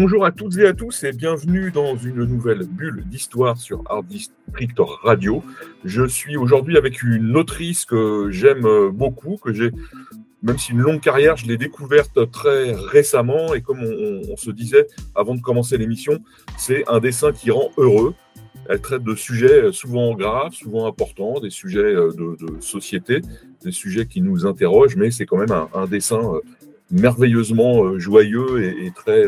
Bonjour à toutes et à tous et bienvenue dans une nouvelle bulle d'histoire sur Art District Radio. Je suis aujourd'hui avec une autrice que j'aime beaucoup, que j'ai, même si une longue carrière, je l'ai découverte très récemment et comme on, se disait avant de commencer l'émission, c'est un dessin qui rend heureux. Elle traite de sujets souvent graves, souvent importants, des sujets de, de société, des sujets qui nous interrogent, mais c'est quand même un, dessin merveilleusement joyeux et très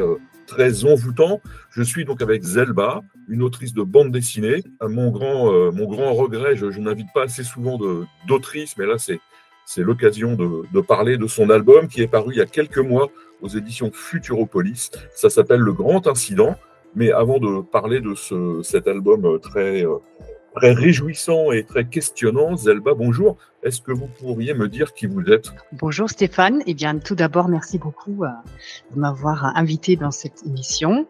très envoûtant. Je suis donc avec Zelba, une autrice de bande dessinée. Mon grand, euh, mon grand regret, je, n'invite pas assez souvent d'autrices, mais là, c'est, c'est l'occasion de, de, parler de son album qui est paru il y a quelques mois aux éditions Futuropolis. Ça s'appelle Le Grand Incident. Mais avant de parler de ce, cet album très, très réjouissant et très questionnant, Zelba, bonjour. Est-ce que vous pourriez me dire qui vous êtes? Bonjour Stéphane. Eh bien, tout d'abord, merci beaucoup euh, de m'avoir invité dans cette émission.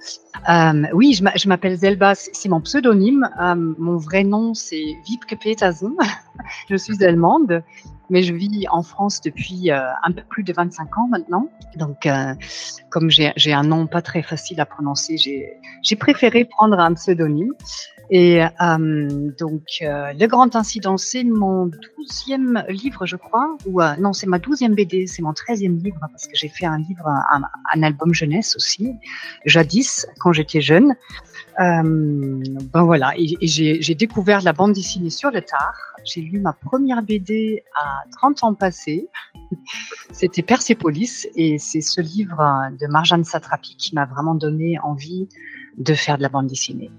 Euh, oui, je m'appelle Zelba, c'est mon pseudonyme. Euh, mon vrai nom, c'est Wiebke Petersen. je suis allemande, mais je vis en France depuis un peu plus de 25 ans maintenant. Donc, comme j'ai un nom pas très facile à prononcer, j'ai préféré prendre un pseudonyme. Et euh, donc, euh, Le Grand Incident, c'est mon douzième livre, je crois, ou euh, non, c'est ma douzième BD, c'est mon treizième livre, parce que j'ai fait un livre, un, album jeunesse aussi, jadis, quand j'étais jeune. Euh, ben voilà, et, et j'ai découvert la bande dessinée sur le tard. J'ai lu ma première BD à 30 ans passés. C'était Persepolis, et c'est ce livre de Marjane Satrapi qui m'a vraiment donné envie de faire de la bande dessinée.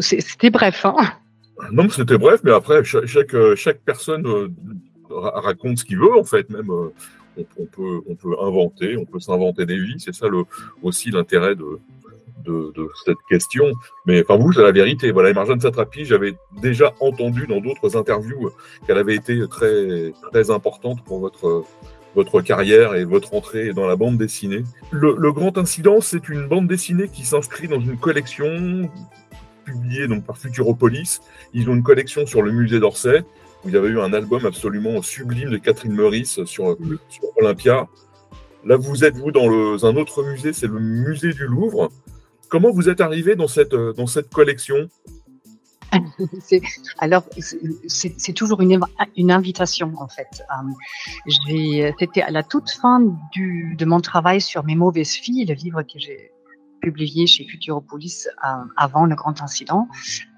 C'était bref. Hein non, c'était bref, mais après, chaque, chaque, personne euh, raconte ce qu'il veut, en fait. Même, euh, on, peut, inventer, on peut s'inventer des vies. C'est ça aussi l'intérêt de, cette question. Mais enfin, vous, c'est la vérité. Voilà, Marjane Satrapi, j'avais déjà entendu dans d'autres interviews qu'elle avait été très, importante pour votre carrière et votre entrée dans la bande dessinée. Le Grand Incident, c'est une bande dessinée qui s'inscrit dans une collection publié donc par Futuropolis. Ils ont une collection sur le musée d'Orsay, où il y avait eu un album absolument sublime de Catherine Meurice sur, sur Olympia. Là, vous êtes, vous, dans le, un autre musée, c'est le musée du Louvre. Comment vous êtes arrivé dans cette, dans cette collection? Alors, c'est toujours une, une, invitation en fait. Euh, C'était à la toute fin du, de mon travail sur mes mauvaises filles, le livre que j'ai publié chez Futuropolis euh, avant le grand incident,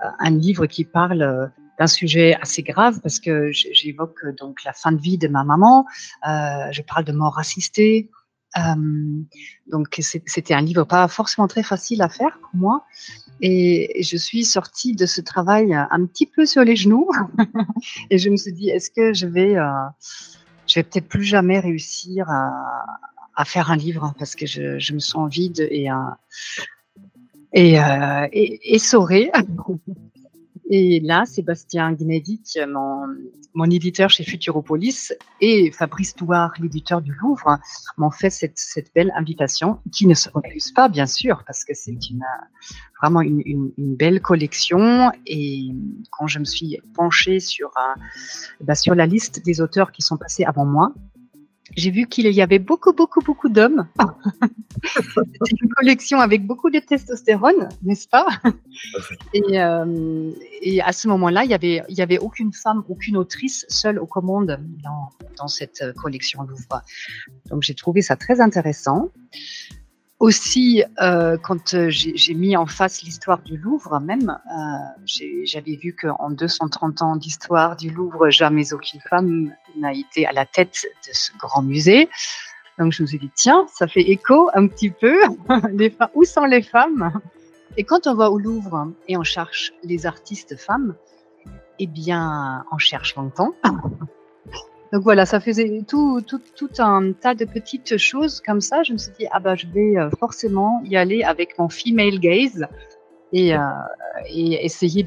euh, un livre qui parle euh, d'un sujet assez grave parce que j'évoque donc la fin de vie de ma maman, je parle de mort assistée. donc c'était un livre pas forcément très facile à faire pour moi. Et je suis sortie de ce travail un petit peu sur les genoux. et je me suis dit, est-ce que je vais, je vais peut-être plus jamais réussir à, à faire un livre parce que je, me sens vide et euh, et, euh, et, essorée. Et là, Sébastien Gnedic, mon, éditeur chez Futuropolis, et Fabrice Touard, l'éditeur du Louvre, m'ont fait cette, belle invitation, qui ne se refuse pas, bien sûr, parce que c'est vraiment une, belle collection. Et quand je me suis penchée sur, euh, bah, sur la liste des auteurs qui sont passés avant moi, j'ai vu qu'il y avait beaucoup, beaucoup, beaucoup d'hommes. C'est une collection avec beaucoup de testostérone, n'est-ce pas? Et, euh, et, à ce moment-là, il y avait, il y avait aucune femme, aucune autrice seule aux commandes dans, dans cette collection Louvre. Donc j'ai trouvé ça très intéressant. Aussi, euh, quand j'ai mis en face l'histoire du Louvre, même, euh, j'avais vu qu'en 230 ans d'histoire du Louvre, jamais aucune femme n'a été à la tête de ce grand musée. Donc je me suis dit, tiens, ça fait écho un petit peu. où sont les femmes? Et quand on va au Louvre et on cherche les artistes femmes, eh bien, on cherche longtemps. Donc voilà, ça faisait tout, tout, tout, un tas de petites choses comme ça. Je me suis dit, ah bah, je vais forcément y aller avec mon female gaze et, et essayer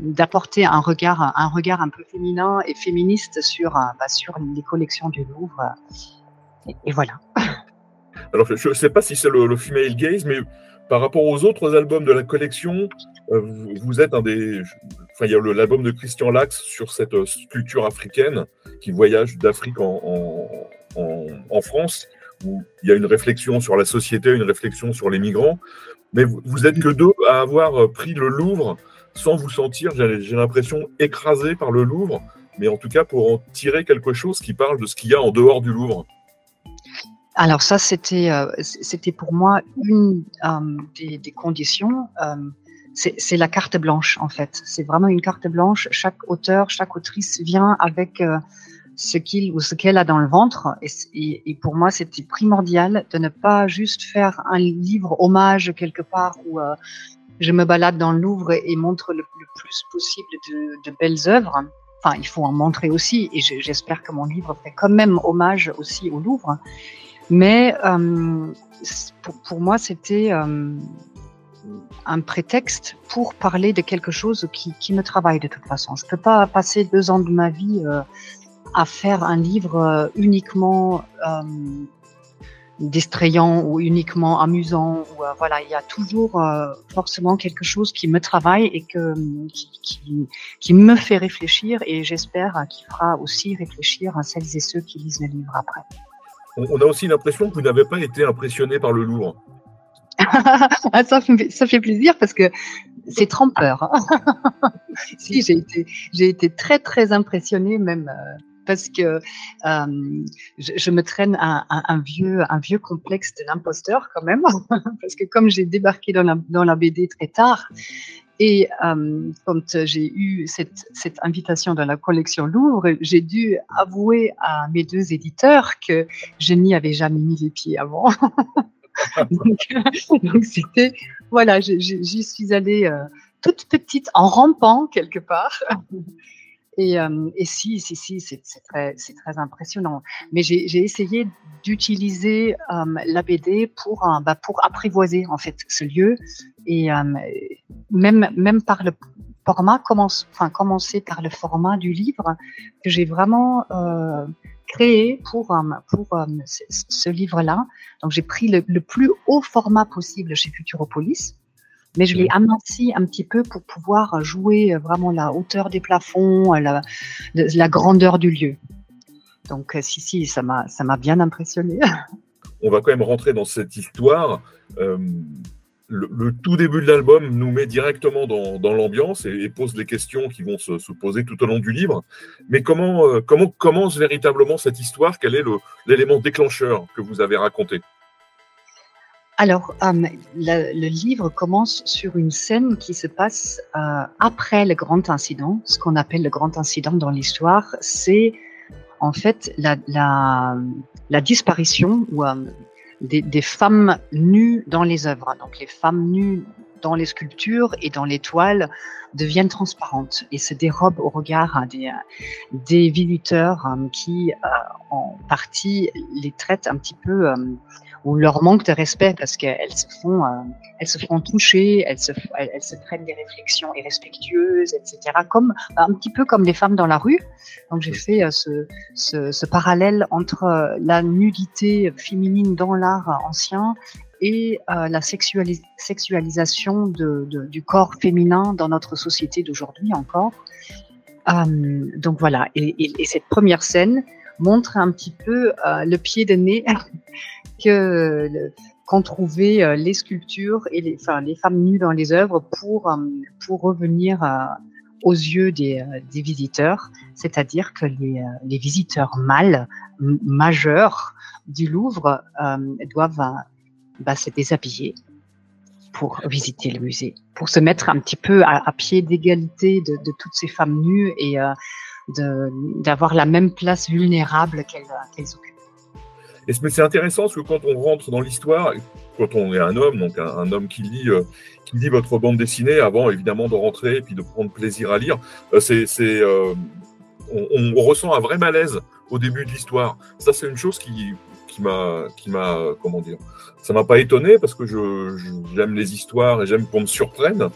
d'apporter un regard, un regard un peu féminin et féministe sur, bah, sur les collections du Louvre. Et, voilà. Alors, je ne sais pas si c'est le, female gaze, mais par rapport aux autres albums de la collection, vous êtes un des. Enfin, il y a l'album de Christian Lax sur cette sculpture africaine qui voyage d'Afrique en, France, où il y a une réflexion sur la société, une réflexion sur les migrants. Mais vous, vous êtes que deux à avoir pris le Louvre sans vous sentir, j'ai l'impression, écrasé par le Louvre, mais en tout cas pour en tirer quelque chose qui parle de ce qu'il y a en dehors du Louvre. Alors ça, c'était euh, c'était pour moi une euh, des, des, conditions. Euh, c'est la carte blanche en fait. C'est vraiment une carte blanche. Chaque auteur, chaque autrice vient avec euh, ce qu'il ou ce qu'elle a dans le ventre. Et, et, pour moi, c'était primordial de ne pas juste faire un livre hommage quelque part où euh, je me balade dans le Louvre et montre le, le plus possible de, de, belles œuvres. Enfin, il faut en montrer aussi. Et j'espère que mon livre fait quand même hommage aussi au Louvre. Mais euh, pour, pour, moi, c'était euh, un prétexte pour parler de quelque chose qui, qui, me travaille de toute façon. Je ne peux pas passer deux ans de ma vie euh, à faire un livre euh, uniquement euh, distrayant ou uniquement amusant. Ou, euh, voilà, il y a toujours forcément quelque chose qui me travaille et que, qui, qui, qui me fait réfléchir et j'espère qu'il fera aussi réfléchir à celles et ceux qui lisent le livre après. On a aussi l'impression que vous n'avez pas été impressionné par le Louvre. Ah, ça, fait, plaisir parce que c'est trompeur. si, j'ai été, j'ai été très, très impressionnée même. Euh, parce que euh, je, je, me traîne un, un, un, vieux, un vieux complexe de l'imposteur quand même, parce que comme j'ai débarqué dans la, dans la BD très tard, et euh, quand j'ai eu cette, cette, invitation dans la collection Louvre, j'ai dû avouer à mes deux éditeurs que je n'y avais jamais mis les pieds avant. donc, c'était, voilà, j'y suis allée euh, toute petite en rampant quelque part. Et, euh, et, si, si, si, c'est très, très impressionnant. Mais j'ai essayé d'utiliser euh, la BD pour, euh, bah, pour apprivoiser en fait ce lieu et euh, même, même par le format, commence, enfin commencer par le format du livre que j'ai vraiment euh, créé pour pour ce, livre-là. Donc j'ai pris le, plus haut format possible chez Futuropolis mais je l'ai aminci un petit peu pour pouvoir jouer vraiment la hauteur des plafonds, la, la grandeur du lieu. Donc, euh, si, si, ça m'a, ça m'a bien impressionné. On va quand même rentrer dans cette histoire. Euh, le, le, tout début de l'album nous met directement dans, dans l'ambiance et, et, pose des questions qui vont se, se, poser tout au long du livre. Mais comment, euh, comment commence véritablement cette histoire? Quel est l'élément déclencheur que vous avez raconté? Alors, euh, le, livre commence sur une scène qui se passe euh, après le grand incident. Ce qu'on appelle le grand incident dans l'histoire, c'est en fait la, disparition euh, des, femmes nues dans les œuvres. Donc, les femmes nues dans les sculptures et dans les toiles deviennent transparentes et se dérobent au regard hein, des, des visiteurs euh, qui, en partie, les traitent un petit peu ou leur manque de respect parce qu'elles se font, euh, elles se font toucher, elles se, elles, se prennent des réflexions irrespectueuses, etc. Comme un petit peu comme les femmes dans la rue. Donc j'ai fait euh, ce, ce, parallèle entre euh, la nudité féminine dans l'art ancien et la sexualis sexualisation du corps féminin dans notre société d'aujourd'hui encore. Donc voilà, et, et, et, cette première scène montre un petit peu le pied de nez que qu'ont trouvé euh, les sculptures et les, enfin, les femmes nues dans les œuvres pour, euh, pour revenir euh, aux yeux des, visiteurs, c'est-à-dire que les, les, visiteurs mâles majeurs du Louvre doivent bah, se déshabiller pour visiter le musée, pour se mettre un petit peu à, pied d'égalité de, toutes ces femmes nues et d'avoir la même place vulnérable qu'elles qu occupent. Et c'est intéressant parce que quand on rentre dans l'histoire, quand on est un homme, donc un, homme qui lit, euh, qui lit votre bande dessinée, avant évidemment de rentrer et puis de prendre plaisir à lire, euh, c'est, euh, on, on, ressent un vrai malaise au début de l'histoire. Ça, c'est une chose qui, qui m'a, qui m'a, comment dire, ça m'a pas étonné parce que je, j'aime les histoires et j'aime qu'on me surprenne.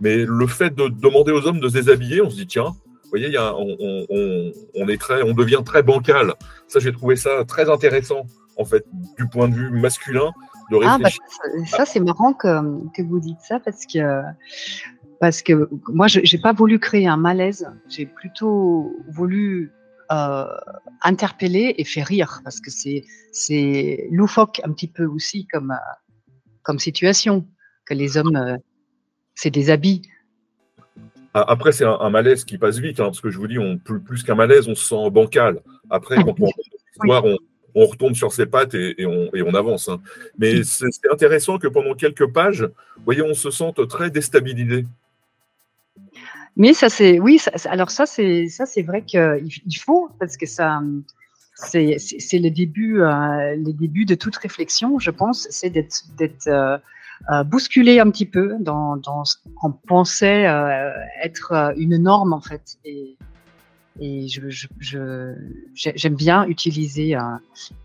Mais le fait de demander aux hommes de se déshabiller, on se dit tiens, voyez, y a, on, on, on, est très, on devient très bancal. Ça, j'ai trouvé ça très intéressant en fait du point de vue masculin de ah, bah. Ah, ça, c'est marrant que, que vous dites ça parce que parce que moi, je n'ai pas voulu créer un malaise, j'ai plutôt voulu euh, interpeller et faire rire, parce que c'est, c'est loufoque un petit peu aussi comme, euh, comme situation, que les hommes, euh, c'est des habits. Après, c'est un, malaise qui passe vite, hein, parce que je vous dis, on, plus, plus qu'un malaise, on se sent bancal. Après, quand on l'histoire, on, on retombe sur ses pattes et, on, et on, avance. Hein. Mais c'est intéressant que pendant quelques pages, voyez, on se sente très déstabilisé. Mais ça, c'est oui. alors ça, c'est ça, c'est vrai qu'il faut parce que ça, c'est le début, euh, le début de toute réflexion. Je pense, c'est d'être d'être euh, euh, bousculé un petit peu dans, ce qu'on pensait être une norme en fait. Et, j'aime bien utiliser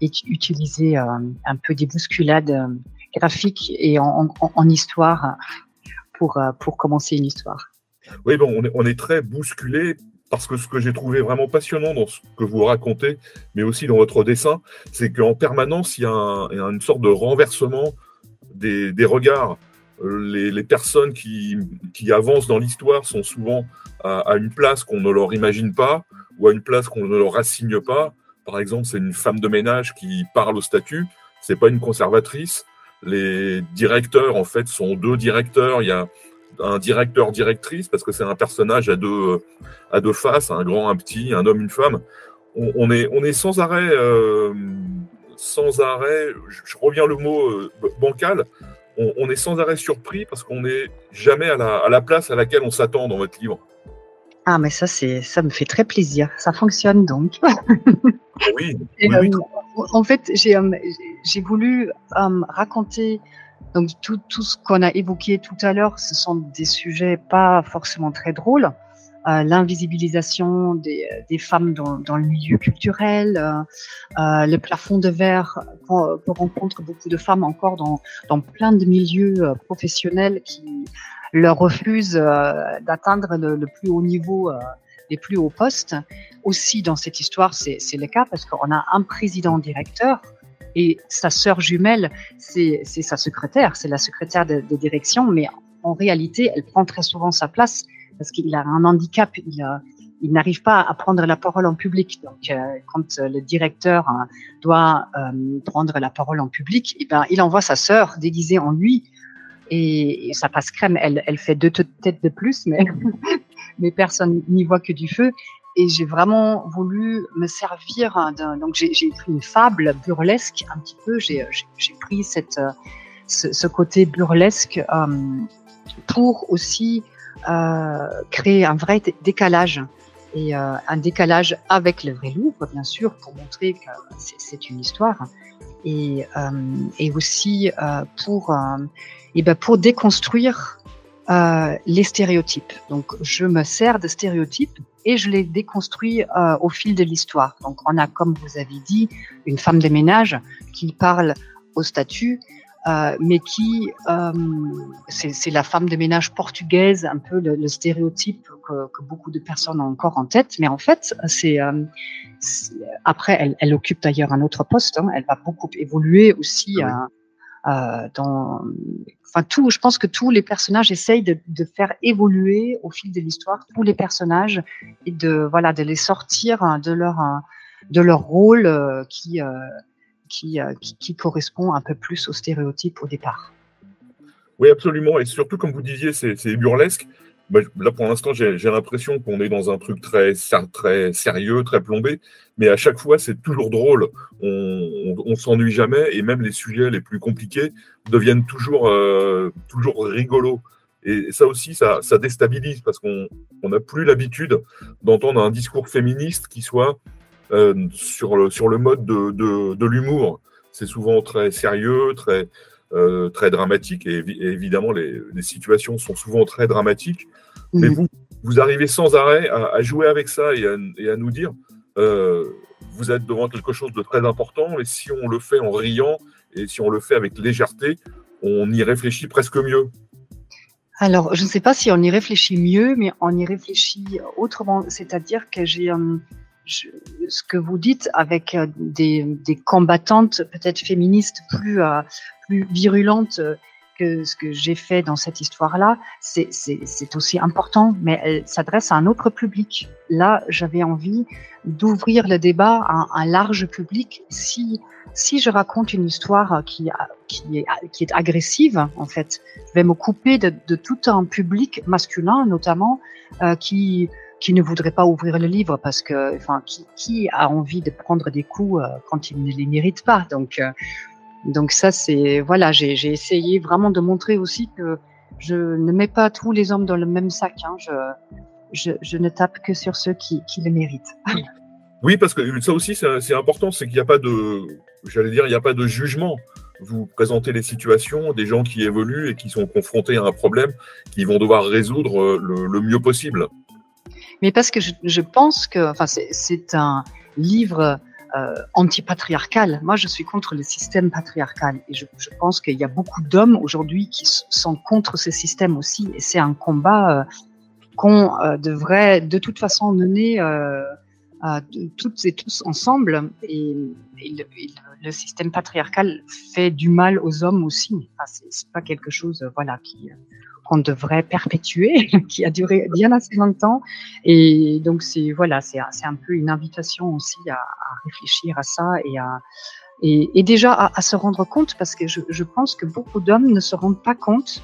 utiliser un peu des bousculades graphiques et en histoire pour pour commencer une histoire. Oui, bon, on est, très bousculé parce que ce que j'ai trouvé vraiment passionnant dans ce que vous racontez, mais aussi dans votre dessin, c'est qu'en permanence, il y, a une sorte de renversement des, regards. Euh, les, personnes qui, avancent dans l'histoire sont souvent à, une place qu'on ne leur imagine pas ou à une place qu'on ne leur assigne pas. Par exemple, c'est une femme de ménage qui parle au statut, c'est pas une conservatrice. Les directeurs, en fait, sont deux directeurs. Il y a un directeur directrice parce que c'est un personnage à deux à deux faces, un grand, un petit, un homme, une femme. On, est on est sans arrêt euh, sans arrêt. Je, reviens le mot euh, bancal. On, est sans arrêt surpris parce qu'on n'est jamais à la, à la place à laquelle on s'attend dans votre livre. Ah, mais ça, c'est, ça me fait très plaisir. Ça fonctionne donc. oui. Euh, en fait, j'ai, j'ai voulu raconter donc tout, tout ce qu'on a évoqué tout à l'heure, ce sont des sujets pas forcément très drôles. Euh, l'invisibilisation des, des, femmes dans, le milieu culturel, euh, euh le plafond de verre qu'on rencontre beaucoup de femmes encore dans, plein de milieux euh, professionnels qui leur refusent euh, d'atteindre le, plus haut niveau, les plus hauts postes. Aussi dans cette histoire, c'est le cas parce qu'on a un président directeur et sa sœur jumelle, c'est sa secrétaire, c'est la secrétaire de, direction, mais en réalité, elle prend très souvent sa place parce qu'il a un handicap, il, n'arrive pas à prendre la parole en public. Donc, euh, quand le directeur hein, doit euh, prendre la parole en public, eh ben, il envoie sa sœur déguisée en lui et, ça passe crème. Elle, fait deux têtes de plus, mais, personne n'y voit que du feu et j'ai vraiment voulu me servir d'un. Donc j'ai pris une fable burlesque un petit peu. J'ai pris ce, côté burlesque euh, pour aussi euh, créer un vrai décalage et euh, un décalage avec le vrai Louvre, bien sûr, pour montrer que c'est une histoire et, euh, et aussi euh, pour et ben pour déconstruire euh, les stéréotypes. Donc, je me sers de stéréotypes et je les déconstruis euh, au fil de l'histoire. Donc, on a, comme vous avez dit, une femme de ménage qui parle au statut, euh, mais qui, euh, c'est la femme de ménage portugaise, un peu le, le stéréotype que, que, beaucoup de personnes ont encore en tête. Mais en fait, c'est euh, après, elle, elle occupe d'ailleurs un autre poste. Hein. Elle va beaucoup évoluer aussi. Ah euh, dans, enfin tout, je pense que tous les personnages essayent de, de faire évoluer au fil de l'histoire tous les personnages et de voilà de les sortir de leur de leur rôle euh, qui, euh, qui, qui, correspond un peu plus aux stéréotypes au départ. Oui, absolument. Et surtout, comme vous disiez, c'est burlesque. Bah, là, pour l'instant, j'ai l'impression qu'on est dans un truc très, très sérieux, très plombé, mais à chaque fois, c'est toujours drôle. On, on, s'ennuie jamais, et même les sujets les plus compliqués deviennent toujours, euh, toujours rigolos. Et ça aussi, ça déstabilise parce qu'on n'a plus l'habitude d'entendre un discours féministe qui soit euh, sur, le, sur le mode de, de, de l'humour. C'est souvent très sérieux, très, euh, très dramatique, et, évidemment, les, les, situations sont souvent très dramatiques. Mais vous, vous arrivez sans arrêt à, à jouer avec ça et à, et à, nous dire vous êtes devant quelque chose de très important, et si on le fait en riant, et si on le fait avec légèreté, on y réfléchit presque mieux. Alors, je ne sais pas si on y réfléchit mieux, mais on y réfléchit autrement. C'est-à-dire que j'ai euh, ce que vous dites avec euh, des, des combattantes peut-être féministes plus, euh, plus virulentes que ce que j'ai fait dans cette histoire-là, c'est aussi important, mais elle s'adresse à un autre public. Là, j'avais envie d'ouvrir le débat à un large public. Si si je raconte une histoire qui, qui, est, qui est agressive, en fait, je vais me couper de, de tout un public masculin, notamment, euh, qui, qui ne voudrait pas ouvrir le livre parce que, enfin, qui, a envie de prendre des coups euh, quand il ne les mérite pas. Donc, euh, donc ça, c'est voilà, j'ai essayé vraiment de montrer aussi que je ne mets pas tous les hommes dans le même sac. Hein. Je, ne tape que sur ceux qui, qui le méritent. Oui, parce que ça aussi, c'est important, c'est qu'il n'y a pas de, j'allais dire, il n'y a pas de jugement. Vous présentez les situations, des gens qui évoluent et qui sont confrontés à un problème qu'ils vont devoir résoudre euh, le, mieux possible. Mais parce que je, pense que, enfin, c'est un livre euh, anti-patriarcal. Moi, je suis contre le système patriarcal et je, pense qu'il y a beaucoup d'hommes aujourd'hui qui sont contre ce système aussi. Et c'est un combat euh, qu'on devrait de toute façon mener toutes et tous ensemble. Et, le, système patriarcal fait du mal aux hommes aussi. Enfin, c'est pas quelque chose, voilà, qui qu'on devrait perpétuer, qui a duré bien assez longtemps. Et donc c'est voilà, c'est un peu une invitation aussi à, réfléchir à ça et à et, déjà à, se rendre compte parce que je, je pense que beaucoup d'hommes ne se rendent pas compte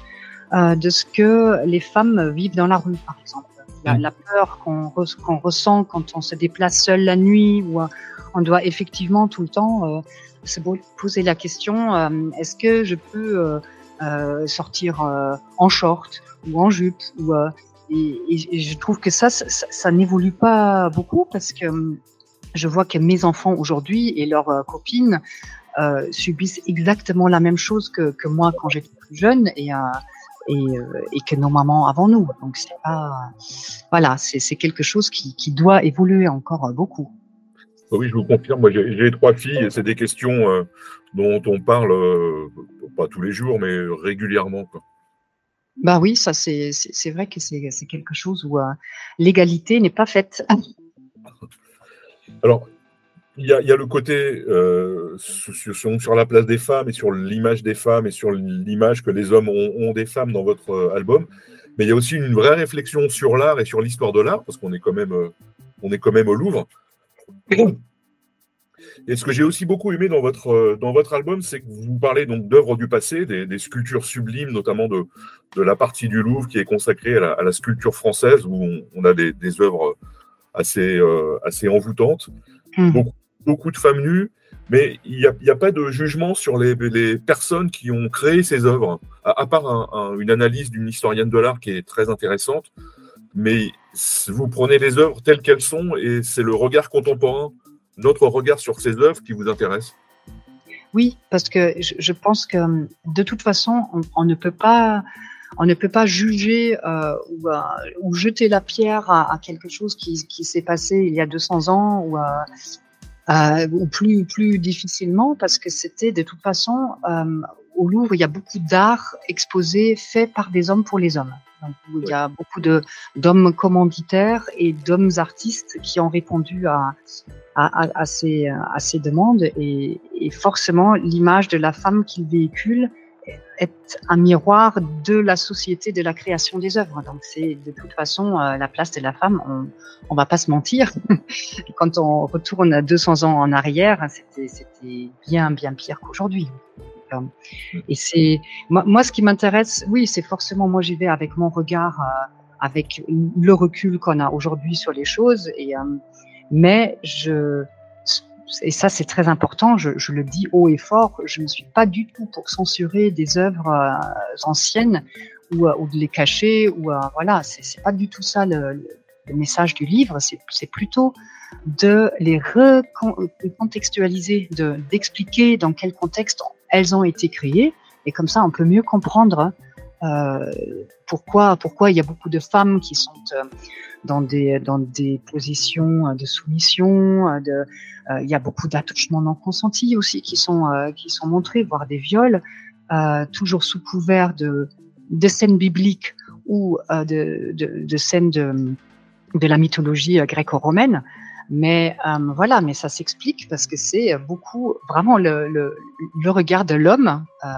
euh, de ce que les femmes vivent dans la rue, par exemple la, la peur qu'on ressent quand on se déplace seul la nuit ou euh, on doit effectivement tout le temps euh, se poser la question euh, est-ce que je peux sortir en short ou en jupe ou et, et, je trouve que ça, ça, ça n'évolue pas beaucoup parce que je vois que mes enfants aujourd'hui et leurs copines euh, subissent exactement la même chose que, que moi quand j'étais plus jeune et, euh, euh, et, que nos mamans avant nous. Donc c'est pas, voilà, c'est quelque chose qui, qui, doit évoluer encore beaucoup. Oui, je vous confirme. Moi, j'ai trois filles et c'est des questions euh, dont on parle euh, pas tous les jours, mais régulièrement. Quoi. Bah oui, ça c'est vrai que c'est quelque chose où l'égalité n'est pas faite. Alors, il y, a, le côté euh, sur, la place des femmes et sur l'image des femmes et sur l'image que les hommes ont, des femmes dans votre euh, album. Mais il y a aussi une vraie réflexion sur l'art et sur l'histoire de l'art, parce qu'on est, quand même, euh, on est quand même au Louvre. Et ce que j'ai aussi beaucoup aimé dans votre, dans votre album, c'est que vous parlez donc d'œuvres du passé, des, sculptures sublimes, notamment de, de la partie du Louvre qui est consacrée à la, sculpture française, où on, a des, des, œuvres assez, assez envoûtantes. Mmh beaucoup de femmes nues, mais il n'y a, pas de jugement sur les, personnes qui ont créé ces œuvres, à, part une analyse d'une historienne de l'art qui est très intéressante. Mais vous prenez les œuvres telles qu'elles sont et c'est le regard contemporain, notre regard sur ces œuvres qui vous intéresse. Oui, parce que je, pense que de toute façon, on, ne peut pas on ne peut pas juger euh, euh, ou, jeter la pierre à, quelque chose qui, s'est passé il y a 200 ans ou, euh, plus difficilement parce que c'était de toute façon euh, au Louvre il y a beaucoup d'art exposé fait par des hommes pour les hommes. Donc, il y a beaucoup d'hommes commanditaires et d'hommes artistes qui ont répondu à à, à, ces à ces demandes et, et forcément l'image de la femme qu'ils véhiculent est un miroir de la société de la création des œuvres. Donc c'est de toute façon euh, la place de la femme. On, on va pas se mentir. Quand on retourne 200 ans en arrière, c'était bien bien pire qu'aujourd'hui. Et c'est moi, moi, ce qui m'intéresse, oui, c'est forcément moi j'y vais avec mon regard, euh, avec le recul qu'on a aujourd'hui sur les choses. Et euh, mais je et ça c'est très important, je, je, le dis haut et fort, je ne suis pas du tout pour censurer des œuvres euh, anciennes ou, ou, de les cacher, ou voilà, c'est pas du tout ça le, le message du livre, c'est plutôt de les recontextualiser, d'expliquer dans quel contexte elles ont été créées, et comme ça on peut mieux comprendre pourquoi, pourquoi il y a beaucoup de femmes qui sont dans des, dans des positions de soumission. Il y a beaucoup d'attouchements non consentis aussi qui sont, qui sont montrés, voire des viols, toujours sous couvert de, de scènes bibliques ou de, de, de, scènes de, de la mythologie gréco-romaine. Mais euh, voilà, mais ça s'explique parce que c'est beaucoup vraiment le, regard de l'homme euh,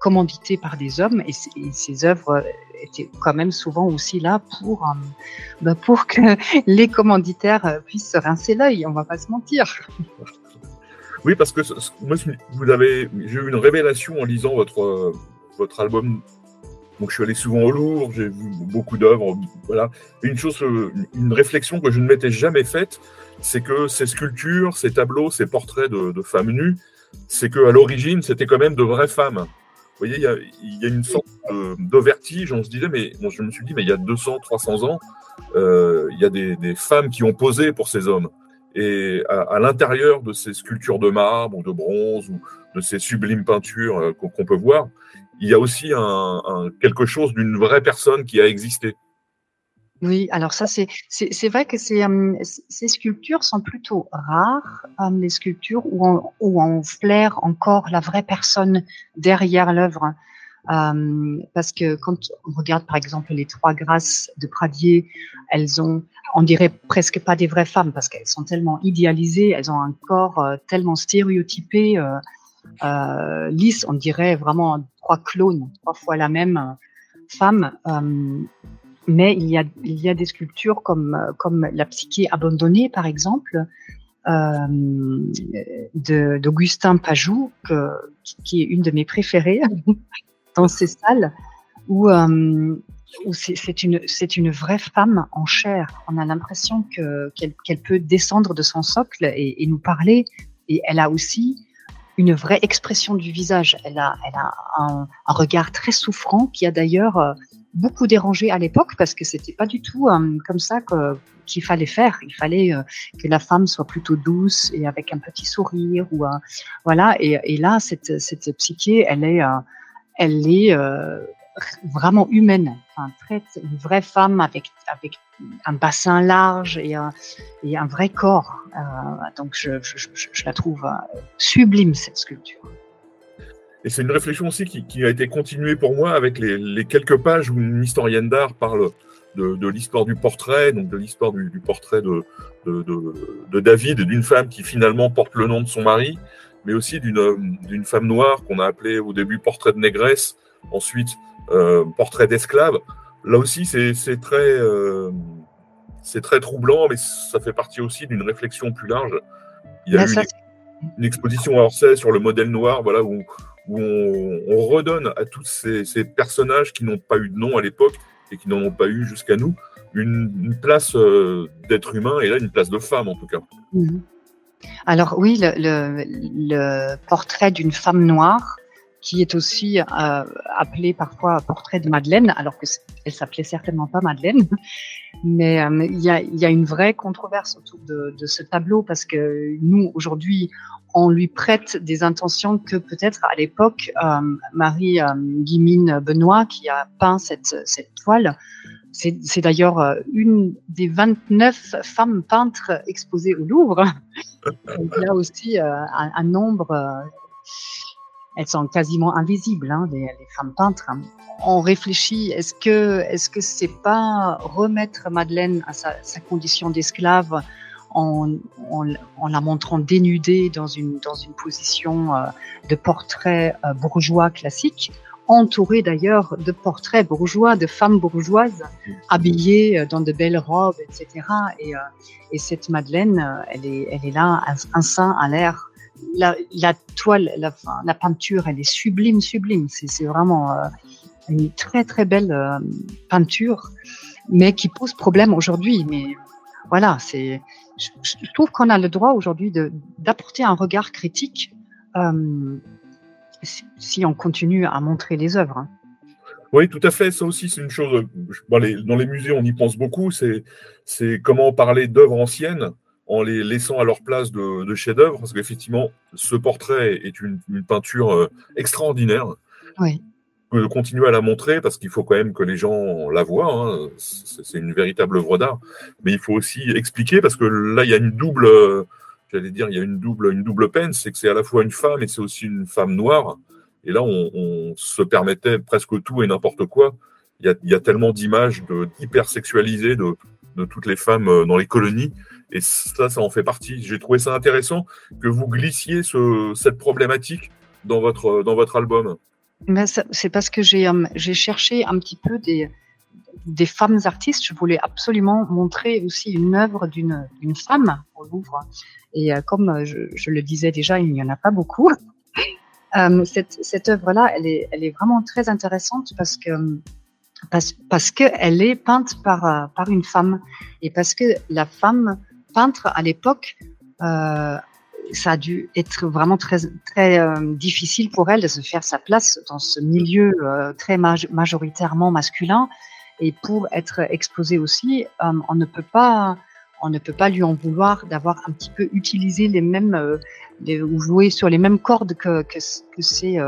commandité par des hommes et, ces œuvres étaient quand même souvent aussi là pour euh, bah pour que les commanditaires puissent se rincer l'œil. On va pas se mentir. Oui, parce que moi, j'ai eu une révélation en lisant votre votre album donc je suis allé souvent au Louvre, j'ai vu beaucoup d'œuvres, voilà. Une chose, une réflexion que je ne m'étais jamais faite, c'est que ces sculptures, ces tableaux, ces portraits de, femmes nues, c'est que à l'origine, c'était quand même de vraies femmes. Vous voyez, il y a, une sorte de, vertige. On se disait, mais je me suis dit, mais il y a 200, 300 ans, euh, il y a des, femmes qui ont posé pour ces hommes. Et à, l'intérieur de ces sculptures de marbre ou de bronze ou de ces sublimes peintures euh, qu'on peut voir, il y a aussi quelque chose d'une vraie personne qui a existé. Oui, alors ça, c'est, c'est, vrai que ces, ces sculptures sont plutôt rares, les sculptures où on, où flaire encore la vraie personne derrière l'œuvre. parce que quand on regarde par exemple les trois grâces de Pradier, elles ont, on dirait presque pas des vraies femmes parce qu'elles sont tellement idéalisées, elles ont un corps euh, tellement stéréotypé, euh, lisse, on dirait vraiment trois clones, trois fois la même euh, femme. Euh, mais il y, a, il y a des sculptures comme, comme la psyché abandonnée, par exemple, d'Augustin Pajou, qui est une de mes préférées dans ces salles, où, c'est une, une vraie femme en chair. On a l'impression qu'elle peut descendre de son socle et, et, nous parler. Et elle a aussi une vraie expression du visage. Elle a, elle a un, regard très souffrant qui a d'ailleurs euh, beaucoup dérangé à l'époque parce que c'était pas du tout euh, comme ça qu'il fallait faire. Il fallait euh, que la femme soit plutôt douce et avec un petit sourire ou voilà. Et, et, là, cette, cette psyché, elle est, elle est vraiment humaine, enfin, une vraie femme avec, avec un bassin large et un, et un vrai corps. Euh, donc je, je, la trouve euh, sublime, cette sculpture. Et c'est une réflexion aussi qui, a été continuée pour moi avec les, les quelques pages où une historienne d'art parle de, de l'histoire du portrait, donc de l'histoire du, du, portrait de, de, de David et d'une femme qui finalement porte le nom de son mari, mais aussi d'une femme noire qu'on a appelée au début portrait de négresse, ensuite euh, portrait d'esclave. Là aussi, c'est très, euh, c'est très troublant, mais ça fait partie aussi d'une réflexion plus large. Il y a eu une, exposition à Orsay sur le modèle noir, voilà, où, où on, redonne à tous ces, personnages qui n'ont pas eu de nom à l'époque et qui n'en ont pas eu jusqu'à nous une, place euh, d'être humain et là une place de femme en tout cas. Mhm. Alors oui, le, le portrait d'une femme noire, qui est aussi euh, appelée parfois portrait de Madeleine, alors que elle s'appelait certainement pas Madeleine. Mais euh, il y, a, y, a, une vraie controverse autour de, de ce tableau parce que nous aujourd'hui on lui prête des intentions que peut-être à l'époque euh, Marie euh, Guimine Benoît qui a peint cette, cette toile. C'est d'ailleurs une des 29 femmes peintres exposées au Louvre. il y a aussi un, un, nombre elles sont quasiment invisibles, hein, les, femmes peintres. On réfléchit, est-ce que est-ce que c'est pas remettre Madeleine à sa, condition d'esclave en, en, la montrant dénudée dans une dans une position euh, de portrait euh, bourgeois classique, entourée d'ailleurs de portraits bourgeois, de femmes bourgeoises habillées euh, dans de belles robes, etc. Et, et cette Madeleine, elle est elle est là, un, un sein à l'air la, toile, la, peinture, elle est sublime, sublime. C'est vraiment euh, une très très belle euh, peinture, mais qui pose problème aujourd'hui. Mais voilà, c'est. Je, trouve qu'on a le droit aujourd'hui d'apporter un regard critique euh, si, on continue à montrer les œuvres. Hein. Oui, tout à fait. Ça aussi, c'est une chose. Dans les, dans les musées, on y pense beaucoup. C'est comment parler d'œuvres anciennes en les laissant à leur place de, chef-d'œuvre, parce qu'effectivement, ce portrait est une, peinture euh, extraordinaire. Oui. de continuer à la montrer parce qu'il faut quand même que les gens la voient. Hein. C'est une véritable œuvre d'art. Mais il faut aussi expliquer parce que là, il y a une double, j'allais dire, il y a une double, une double peine. C'est que c'est à la fois une femme et c'est aussi une femme noire. Et là, on, se permettait presque tout et n'importe quoi. Il y a, il y a tellement d'images de, hyper sexualisées de, de toutes les femmes euh, dans les colonies. Et ça, ça en fait partie. J'ai trouvé ça intéressant que vous glissiez ce, cette problématique dans votre, dans votre album. C'est parce que j'ai euh, j'ai cherché un petit peu des, femmes artistes. Je voulais absolument montrer aussi une œuvre d'une femme au Louvre. Et euh, comme je, je, le disais déjà, il n'y en a pas beaucoup. Euh, cette, œuvre-là, elle est, elle est vraiment très intéressante parce que parce, parce qu'elle est peinte par, par une femme et parce que la femme peintre à l'époque, euh, ça a dû être vraiment très, très euh, difficile pour elle de se faire sa place dans ce milieu euh, très majoritairement masculin. Et pour être exposée aussi, on ne peut pas, on ne peut pas lui en vouloir d'avoir un petit peu utilisé les mêmes, ou joué sur les mêmes cordes que, ses,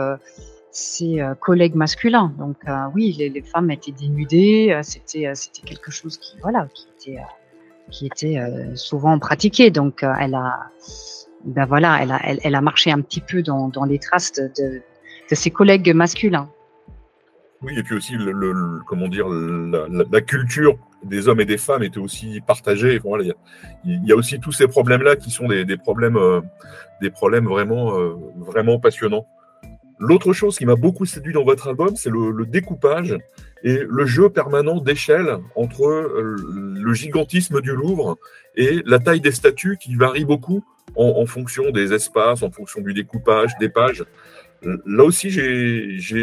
collègues masculins. Donc oui, les, les, femmes étaient dénudées, c'était, c'était quelque chose qui, voilà, qui était, qui était souvent pratiqué. Donc elle a ben voilà, elle a, elle, a marché un petit peu dans, les traces de, ses collègues masculins. Oui, et puis aussi, comment dire, la, culture des hommes et des femmes était aussi partagée. Il, y a, aussi tous ces problèmes-là qui sont des, problèmes, euh, des problèmes vraiment, euh, vraiment passionnants. L'autre chose qui m'a beaucoup séduit dans votre album, c'est le, découpage et le jeu permanent d'échelle entre euh, le gigantisme du Louvre et la taille des statues qui varie beaucoup en, fonction des espaces, en fonction du découpage, des pages. Là aussi,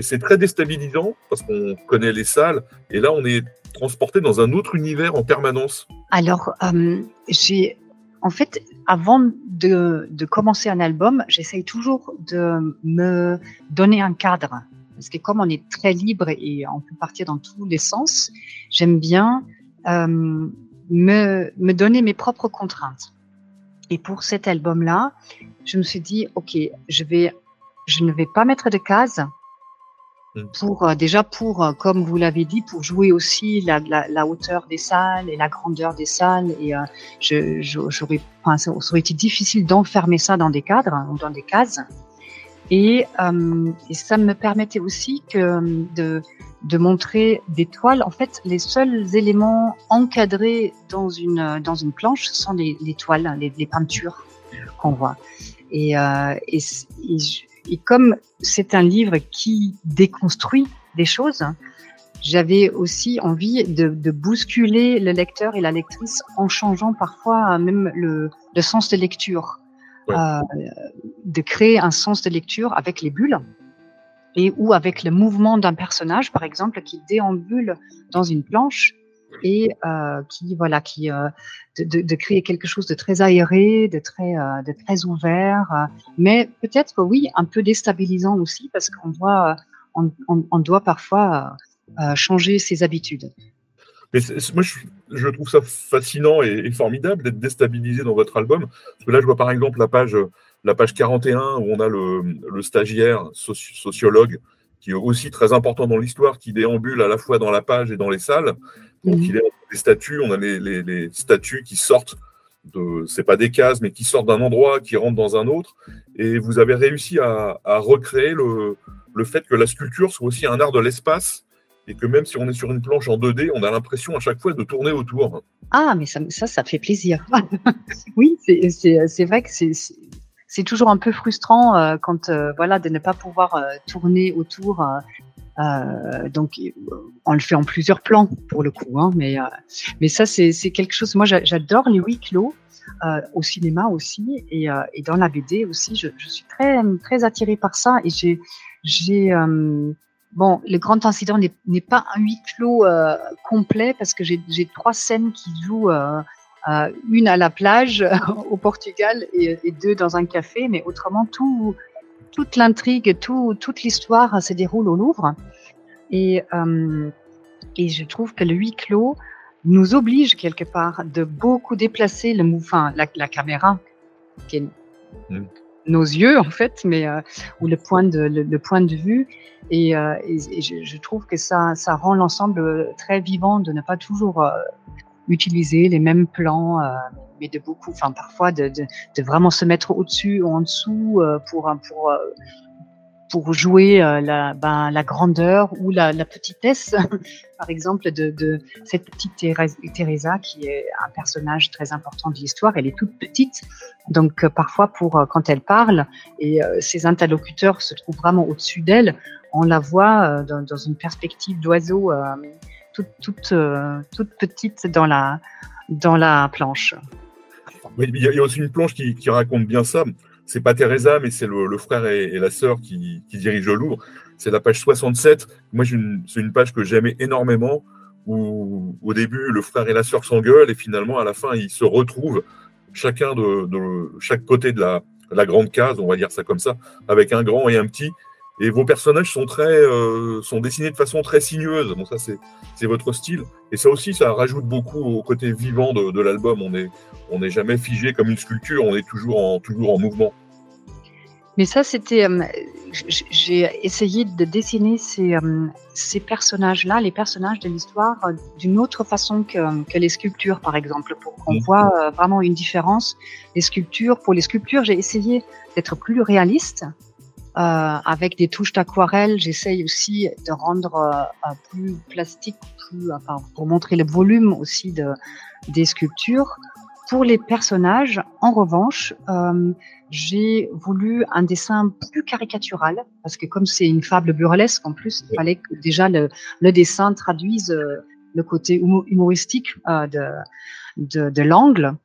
c'est très déstabilisant parce qu'on connaît les salles et là, on est transporté dans un autre univers en permanence. Alors, euh, j'ai en fait, avant de, commencer un album, j'essaye toujours de me donner un cadre. Parce que comme on est très libre et on peut partir dans tous les sens, j'aime bien euh, me, donner mes propres contraintes. Et pour cet album-là, je me suis dit, OK, je je ne vais pas mettre de cases. Pour euh, déjà pour, euh, comme vous l'avez dit, pour jouer aussi la, la, la, hauteur des salles et la grandeur des salles. Et euh, je, j'aurais, enfin, ça aurait été difficile d'enfermer ça dans des cadres ou dans des cases. Et, euh, et, ça me permettait aussi que de, de montrer des toiles. En fait, les seuls éléments encadrés dans une dans une planche sont les, les toiles, les, les peintures qu'on voit. Et, euh, et, et, comme c'est un livre qui déconstruit des choses, j'avais aussi envie de, de, bousculer le lecteur et la lectrice en changeant parfois même le, le sens de lecture. Euh, de créer un sens de lecture avec les bulles et ou avec le mouvement d'un personnage, par exemple, qui déambule dans une planche et euh, qui voilà qui euh, de, créer quelque chose de très aéré, de très euh, ouvert, mais peut-être oui un peu déstabilisant aussi parce qu'on doit on, doit parfois changer ses habitudes. Mais moi, je, trouve ça fascinant et, formidable d'être déstabilisé dans votre album. Là, je vois par exemple la page, la page 41 où on a le stagiaire sociologue qui est aussi très important dans l'histoire, qui déambule à la fois dans la page et dans les salles. Donc, mmh. il est des statues, on a les, les, les statues qui sortent de, c'est pas des cases, mais qui sortent d'un endroit, qui rentrent dans un autre. Et vous avez réussi à, à recréer le, le fait que la sculpture soit aussi un art de l'espace et que même si on est sur une planche en 2D, on a l'impression à chaque fois de tourner autour. Ah, mais ça, ça, ça fait plaisir. oui, c'est vrai que c'est toujours un peu frustrant euh, quand euh, voilà de ne pas pouvoir euh, tourner autour. Euh, donc on le fait en plusieurs plans pour le coup, hein, mais mais ça c'est quelque chose. Moi j'adore les huis clos. au cinéma aussi et, et, dans la BD aussi, je, je, suis très très attirée par ça et j'ai j'ai Bon, le grand incident n'est pas un huis clos euh, complet parce que j'ai trois scènes qui jouent, euh, euh, une à la plage au Portugal et, et, deux dans un café, mais autrement tout, toute l'intrigue, tout, toute l'histoire se déroule au Louvre. Et, euh, et je trouve que le huis clos nous oblige quelque part de beaucoup déplacer le enfin, la, la caméra, qui est, nos yeux en fait, mais ou le point de le, point de vue. Et, et, je, trouve que ça ça rend l'ensemble très vivant de ne pas toujours utiliser les mêmes plans, mais de beaucoup, enfin parfois de, de, de vraiment se mettre au-dessus ou en dessous pour pour pour jouer euh, la, ben, la grandeur ou la, la petitesse, par exemple, de, de cette petite Teresa qui est un personnage très important de l'histoire. Elle est toute petite, donc euh, parfois pour euh, quand elle parle et ses interlocuteurs se trouvent vraiment au-dessus d'elle, on la voit dans, dans une perspective d'oiseau toute, toute petite dans la dans la planche. il y a aussi une planche qui, qui raconte bien ça c'est pas Teresa, mais c'est le, frère et, la sœur qui, dirigent le Louvre. C'est la page 67. Moi, c'est une page que j'aimais énormément, où au début, le frère et la sœur s'engueulent, et finalement, à la fin, ils se retrouvent, chacun de, chaque côté de la, la, grande case, on va dire ça comme ça, avec un grand et un petit. Et vos personnages sont très, euh, sont dessinés de façon très sinueuse. Bon, ça, c'est votre style. Et ça aussi, ça rajoute beaucoup au côté vivant de, de l'album. On est, on n'est jamais figé comme une sculpture. On est toujours en, toujours en mouvement. Mais ça, c'était. Euh, j'ai essayé de dessiner ces, euh, ces personnages-là, les personnages de l'histoire, d'une autre façon que, que, les sculptures, par exemple, pour qu'on mmh. voit vraiment une différence. Les sculptures, pour les sculptures, j'ai essayé d'être plus réaliste avec des touches d'aquarelle, j'essaye aussi de rendre euh, plus plastique, plus, enfin, pour montrer le volume aussi de, des sculptures. Pour les personnages, en revanche, euh, j'ai voulu un dessin plus caricatural, parce que comme c'est une fable burlesque, en plus, il fallait que déjà le, le dessin traduise euh, le côté humoristique euh, de, de, de l'angle.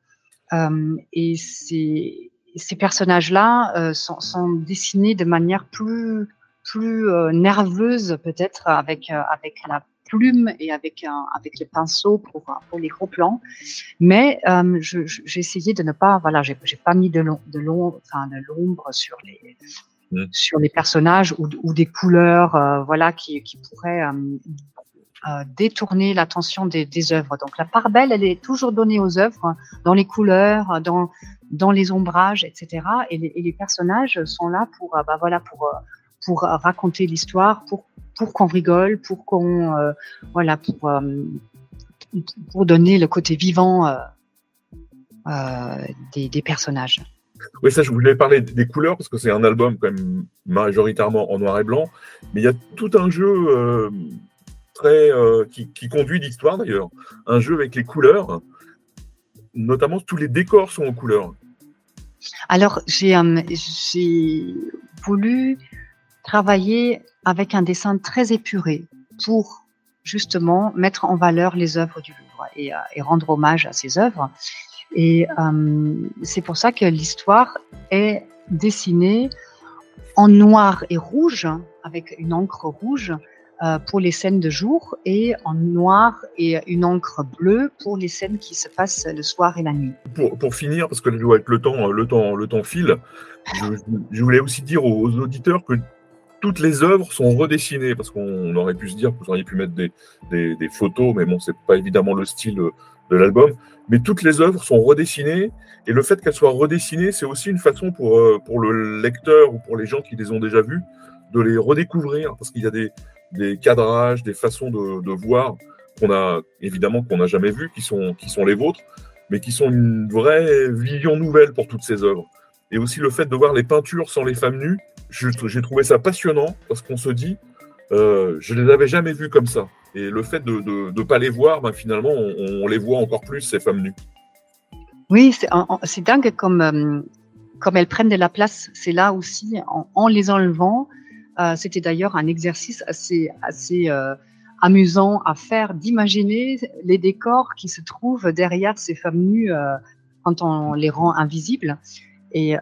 Euh, et c'est ces personnages-là euh, sont, sont, dessinés de manière plus plus euh, nerveuse peut-être avec euh, avec la plume et avec un, avec le pinceau pour pour les gros plans mais j'ai essayé de ne pas voilà j'ai pas mis de long, de enfin de l'ombre sur les mmh. sur les personnages ou, ou des couleurs voilà qui qui pourraient euh, détourner l'attention des, œuvres. Donc la part belle, elle est toujours donnée aux œuvres, dans les couleurs, dans, dans les ombrages, etc. Et les, personnages sont là pour, euh, bah voilà, pour, euh, pour raconter l'histoire, pour, pour qu'on rigole, pour qu'on, voilà, pour, pour donner le côté vivant des, des personnages. Oui, ça, je voulais parler des couleurs parce que c'est un album quand même majoritairement en noir et blanc, mais il y a tout un jeu euh, qui, conduit l'histoire d'ailleurs. Un jeu avec les couleurs, notamment tous les décors sont en couleurs. Alors, j'ai euh, voulu travailler avec un dessin très épuré pour justement mettre en valeur les œuvres du Louvre et, euh, rendre hommage à ces œuvres. Et c'est pour ça que l'histoire est dessinée en noir et rouge, avec une encre rouge, pour les scènes de jour et en noir et une encre bleue pour les scènes qui se passent le soir et la nuit. Pour, pour finir, parce que avec le temps, le temps, le temps file, je, voulais aussi dire aux, auditeurs que toutes les œuvres sont redessinées parce qu'on aurait pu se dire que vous auriez pu mettre des, des, des photos, mais bon, c'est pas évidemment le style de l'album. Mais toutes les œuvres sont redessinées et le fait qu'elles soient redessinées, c'est aussi une façon pour, euh, pour le lecteur ou pour les gens qui les ont déjà vues de les redécouvrir parce qu'il y a des, des cadrages, des façons de, voir qu'on a évidemment qu'on n'a jamais vu, qui sont, qui sont les vôtres, mais qui sont une vraie vision nouvelle pour toutes ces œuvres. Et aussi le fait de voir les peintures sans les femmes nues, j'ai trouvé ça passionnant parce qu'on se dit, euh, je les avais jamais vues comme ça. Et le fait de ne pas les voir, ben, finalement, on, les voit encore plus, ces femmes nues. Oui, c'est dingue comme, euh, comme elles prennent de la place. C'est là aussi, en, les enlevant, c'était d'ailleurs un exercice assez, assez euh, amusant à faire, d'imaginer les décors qui se trouvent derrière ces femmes nues euh, quand on les rend invisibles. Et,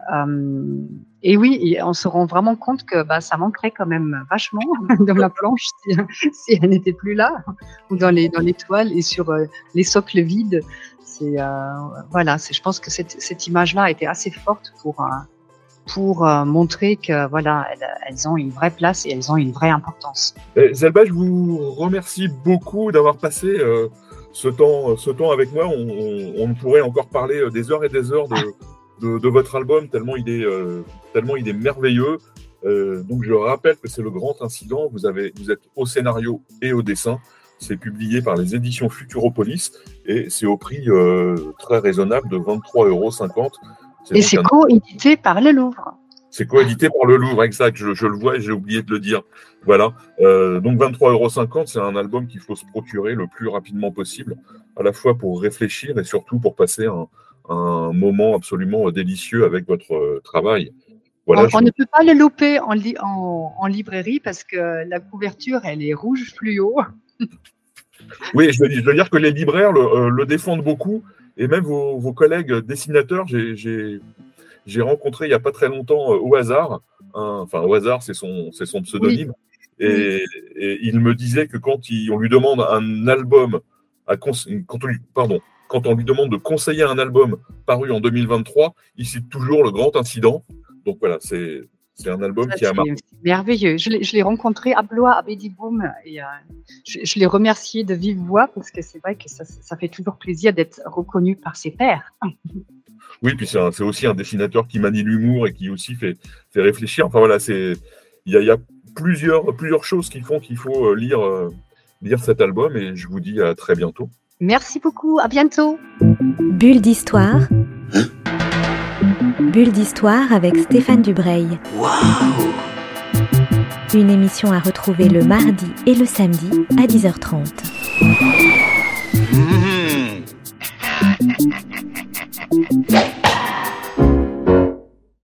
et oui, on se rend vraiment compte que bah, ça manquerait quand même vachement dans la planche si, si elle n'était plus là, ou dans les, dans les toiles et sur les socles vides. Voilà, je pense que cette, cette image-là était assez forte pour pour euh, montrer que voilà, elles, ont une vraie place et elles ont une vraie importance. Zelba, je vous remercie beaucoup d'avoir passé euh, ce temps, ce temps avec moi. On, pourrait encore parler euh, des heures et des heures de, de, votre album, tellement il est, tellement il est merveilleux. donc je rappelle que c'est le grand incident. Vous, avez, vous êtes au scénario et au dessin. C'est publié par les éditions Futuropolis et c'est au prix très raisonnable de 23,50 euros. Et c'est co-édité par le Louvre. C'est coédité par le Louvre, exact. Je, je le vois et j'ai oublié de le dire. Voilà. Euh, donc 23,50 euros, c'est un album qu'il faut se procurer le plus rapidement possible, à la fois pour réfléchir et surtout pour passer un, un moment absolument délicieux avec votre euh, travail. Voilà, on, ne peut pas le louper en, en, en, librairie parce que la couverture, elle est rouge fluo. oui, je veux, je veux, dire que les libraires le, euh, le défendent beaucoup et même vos, vos collègues dessinateurs, j'ai rencontré il n'y a pas très longtemps euh, au hasard, enfin au hasard c'est son, pseudonyme, et, il me disait que quand on lui demande un album, à quand, on lui, pardon, quand on lui demande de conseiller un album paru en 2023, il cite toujours le grand incident. Donc voilà, c'est c'est un album qui a marqué. Merveilleux. Je l'ai rencontré à Blois, à Bédiboum, et euh, je, l'ai remercié de vive voix parce que c'est vrai que ça, ça, fait toujours plaisir d'être reconnu par ses pairs. Oui, puis c'est aussi un dessinateur qui manie l'humour et qui aussi fait, fait réfléchir. Enfin voilà, il y a, plusieurs, plusieurs choses qui font qu'il faut euh, lire, euh, lire cet album et je vous dis à très bientôt. Merci beaucoup, à bientôt. Bulle d'histoire. Bulle d'histoire avec Stéphane Dubreuil. Wow Une émission à retrouver le mardi et le samedi à 10h30.